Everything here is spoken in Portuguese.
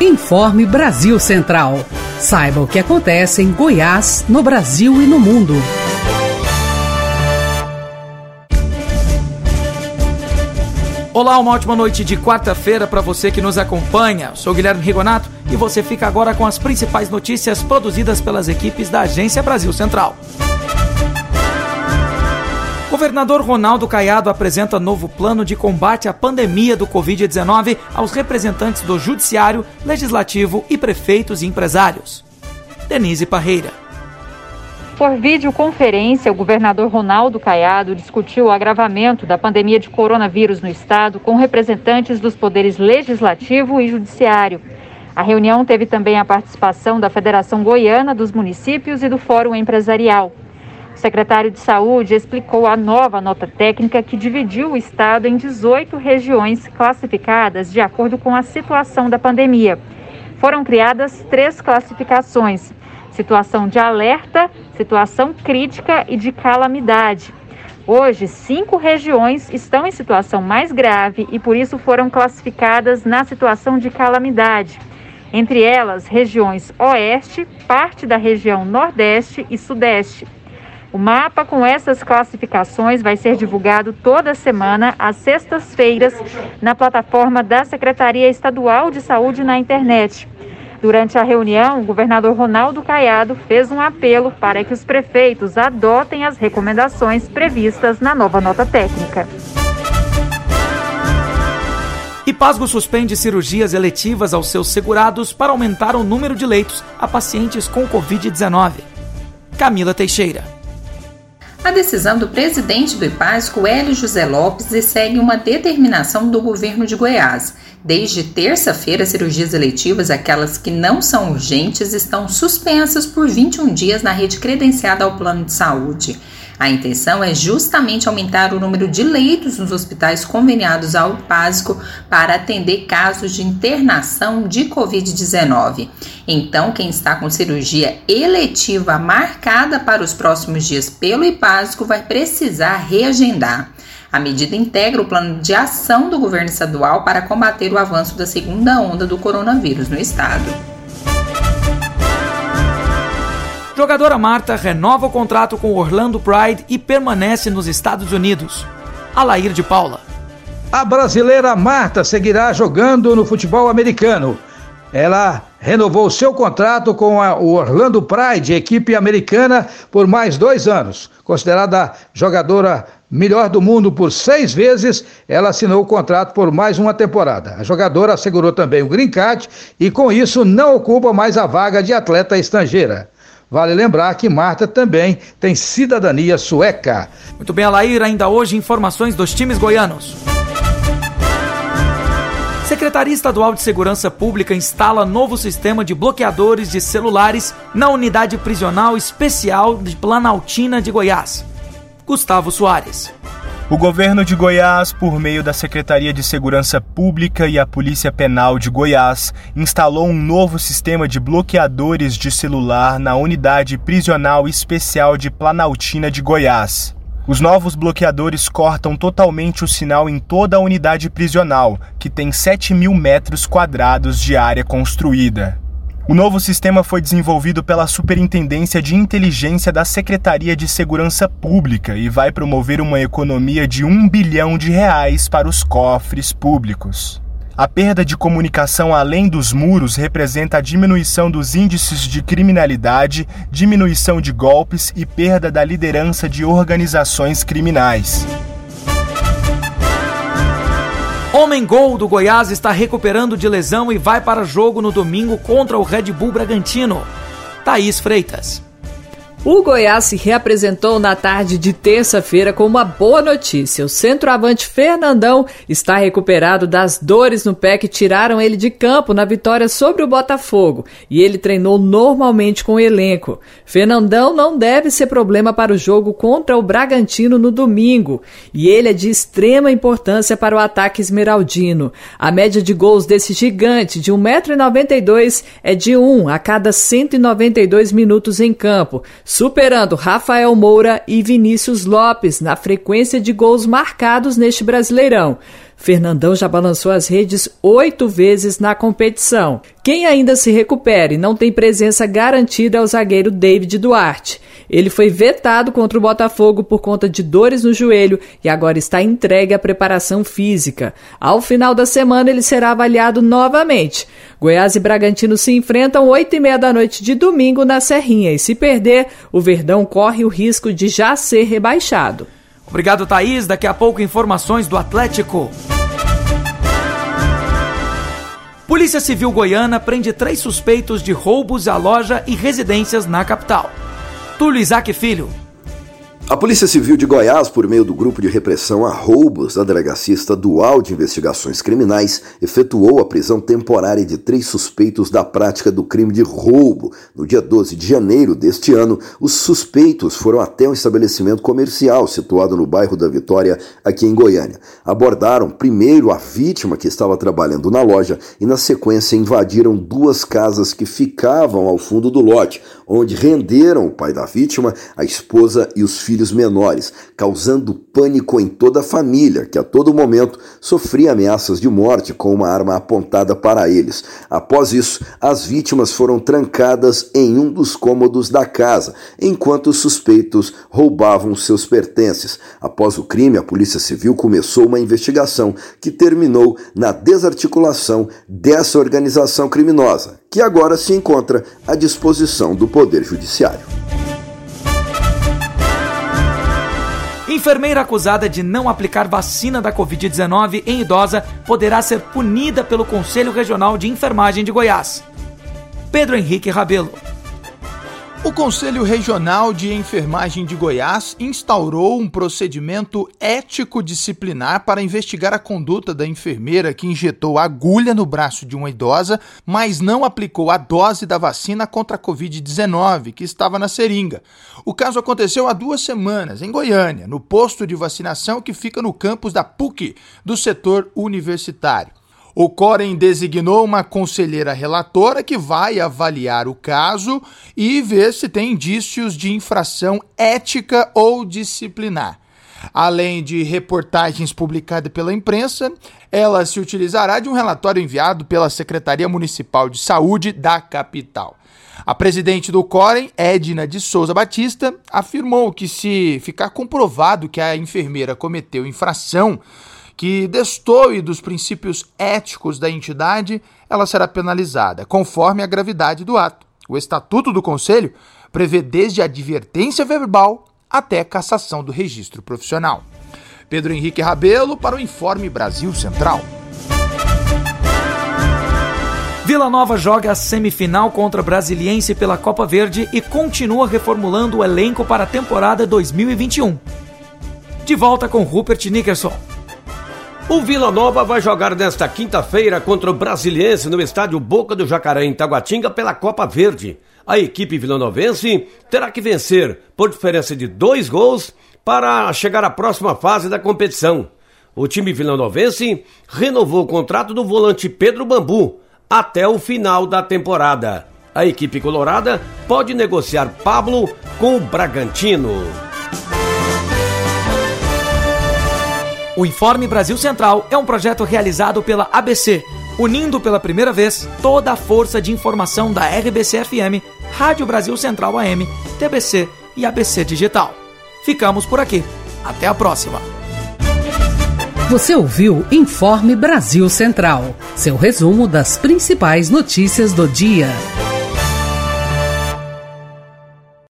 Informe Brasil Central. Saiba o que acontece em Goiás, no Brasil e no mundo. Olá, uma ótima noite de quarta-feira para você que nos acompanha. Sou Guilherme Rigonato e você fica agora com as principais notícias produzidas pelas equipes da Agência Brasil Central. Governador Ronaldo Caiado apresenta novo plano de combate à pandemia do Covid-19 aos representantes do Judiciário, Legislativo e prefeitos e empresários. Denise Parreira. Por videoconferência, o governador Ronaldo Caiado discutiu o agravamento da pandemia de coronavírus no estado com representantes dos poderes legislativo e judiciário. A reunião teve também a participação da Federação Goiana dos Municípios e do Fórum Empresarial. O secretário de Saúde explicou a nova nota técnica que dividiu o estado em 18 regiões classificadas de acordo com a situação da pandemia. Foram criadas três classificações: situação de alerta, situação crítica e de calamidade. Hoje, cinco regiões estão em situação mais grave e por isso foram classificadas na situação de calamidade. Entre elas, regiões Oeste, parte da região Nordeste e Sudeste. O mapa com essas classificações vai ser divulgado toda semana, às sextas-feiras, na plataforma da Secretaria Estadual de Saúde na internet. Durante a reunião, o governador Ronaldo Caiado fez um apelo para que os prefeitos adotem as recomendações previstas na nova nota técnica. E Pasgo suspende cirurgias eletivas aos seus segurados para aumentar o número de leitos a pacientes com Covid-19. Camila Teixeira. A decisão do presidente do IPASCO, Hélio José Lopes, segue uma determinação do governo de Goiás Desde terça-feira, cirurgias eletivas, aquelas que não são urgentes, estão suspensas por 21 dias na rede credenciada ao plano de saúde. A intenção é justamente aumentar o número de leitos nos hospitais conveniados ao básico para atender casos de internação de Covid-19. Então, quem está com cirurgia eletiva marcada para os próximos dias pelo IPASCO vai precisar reagendar. A medida integra o plano de ação do governo estadual para combater o avanço da segunda onda do coronavírus no estado. Jogadora Marta renova o contrato com o Orlando Pride e permanece nos Estados Unidos. Alair de Paula. A brasileira Marta seguirá jogando no futebol americano. Ela renovou seu contrato com a, o Orlando Pride, equipe americana, por mais dois anos. Considerada jogadora melhor do mundo por seis vezes, ela assinou o contrato por mais uma temporada. A jogadora assegurou também o green card e, com isso, não ocupa mais a vaga de atleta estrangeira. Vale lembrar que Marta também tem cidadania sueca. Muito bem, Alair, ainda hoje informações dos times goianos. Secretaria Estadual de Segurança Pública instala novo sistema de bloqueadores de celulares na unidade prisional especial de Planaltina de Goiás. Gustavo Soares. O governo de Goiás, por meio da Secretaria de Segurança Pública e a Polícia Penal de Goiás, instalou um novo sistema de bloqueadores de celular na unidade prisional especial de Planaltina de Goiás. Os novos bloqueadores cortam totalmente o sinal em toda a unidade prisional, que tem 7 mil metros quadrados de área construída. O novo sistema foi desenvolvido pela Superintendência de Inteligência da Secretaria de Segurança Pública e vai promover uma economia de um bilhão de reais para os cofres públicos. A perda de comunicação além dos muros representa a diminuição dos índices de criminalidade, diminuição de golpes e perda da liderança de organizações criminais. Homem Gol do Goiás está recuperando de lesão e vai para jogo no domingo contra o Red Bull Bragantino. Thaís Freitas. O Goiás se reapresentou na tarde de terça-feira com uma boa notícia. O centroavante Fernandão está recuperado das dores no pé que tiraram ele de campo na vitória sobre o Botafogo e ele treinou normalmente com o elenco. Fernandão não deve ser problema para o jogo contra o Bragantino no domingo e ele é de extrema importância para o ataque esmeraldino. A média de gols desse gigante de 1,92m é de 1 a cada 192 minutos em campo superando Rafael Moura e Vinícius Lopes na frequência de gols marcados neste Brasileirão. Fernandão já balançou as redes oito vezes na competição. Quem ainda se recupera e não tem presença garantida é o zagueiro David Duarte. Ele foi vetado contra o Botafogo por conta de dores no joelho e agora está entregue à preparação física. Ao final da semana, ele será avaliado novamente. Goiás e Bragantino se enfrentam oito e meia da noite de domingo na Serrinha e se perder, o Verdão corre o risco de já ser rebaixado. Obrigado, Thaís. Daqui a pouco, informações do Atlético. Polícia Civil Goiana prende três suspeitos de roubos à loja e residências na capital. Túlio Isaac Filho. A Polícia Civil de Goiás, por meio do Grupo de Repressão a Roubos da Delegacia Estadual de Investigações Criminais, efetuou a prisão temporária de três suspeitos da prática do crime de roubo. No dia 12 de janeiro deste ano, os suspeitos foram até um estabelecimento comercial situado no bairro da Vitória, aqui em Goiânia. Abordaram primeiro a vítima que estava trabalhando na loja e, na sequência, invadiram duas casas que ficavam ao fundo do lote, onde renderam o pai da vítima, a esposa e os filhos filhos menores, causando pânico em toda a família, que a todo momento sofria ameaças de morte com uma arma apontada para eles. Após isso, as vítimas foram trancadas em um dos cômodos da casa, enquanto os suspeitos roubavam seus pertences. Após o crime, a Polícia Civil começou uma investigação que terminou na desarticulação dessa organização criminosa, que agora se encontra à disposição do Poder Judiciário. Enfermeira acusada de não aplicar vacina da Covid-19 em idosa poderá ser punida pelo Conselho Regional de Enfermagem de Goiás. Pedro Henrique Rabelo. Conselho Regional de Enfermagem de Goiás instaurou um procedimento ético-disciplinar para investigar a conduta da enfermeira que injetou agulha no braço de uma idosa, mas não aplicou a dose da vacina contra a Covid-19, que estava na seringa. O caso aconteceu há duas semanas, em Goiânia, no posto de vacinação que fica no campus da PUC, do setor universitário. O Corem designou uma conselheira relatora que vai avaliar o caso e ver se tem indícios de infração ética ou disciplinar. Além de reportagens publicadas pela imprensa, ela se utilizará de um relatório enviado pela Secretaria Municipal de Saúde da capital. A presidente do Corem, Edna de Souza Batista, afirmou que se ficar comprovado que a enfermeira cometeu infração, que destoe dos princípios éticos da entidade, ela será penalizada, conforme a gravidade do ato. O Estatuto do Conselho prevê desde advertência verbal até cassação do registro profissional. Pedro Henrique Rabelo para o Informe Brasil Central. Vila Nova joga a semifinal contra Brasiliense pela Copa Verde e continua reformulando o elenco para a temporada 2021. De volta com Rupert Nickerson. O Vila Nova vai jogar nesta quinta-feira contra o Brasiliense no estádio Boca do Jacaré, em Taguatinga, pela Copa Verde. A equipe vilanovense terá que vencer por diferença de dois gols para chegar à próxima fase da competição. O time vilanovense renovou o contrato do volante Pedro Bambu até o final da temporada. A equipe colorada pode negociar Pablo com o Bragantino. O Informe Brasil Central é um projeto realizado pela ABC, unindo pela primeira vez toda a força de informação da RBC FM, Rádio Brasil Central AM, TBC e ABC Digital. Ficamos por aqui. Até a próxima. Você ouviu Informe Brasil Central, seu resumo das principais notícias do dia.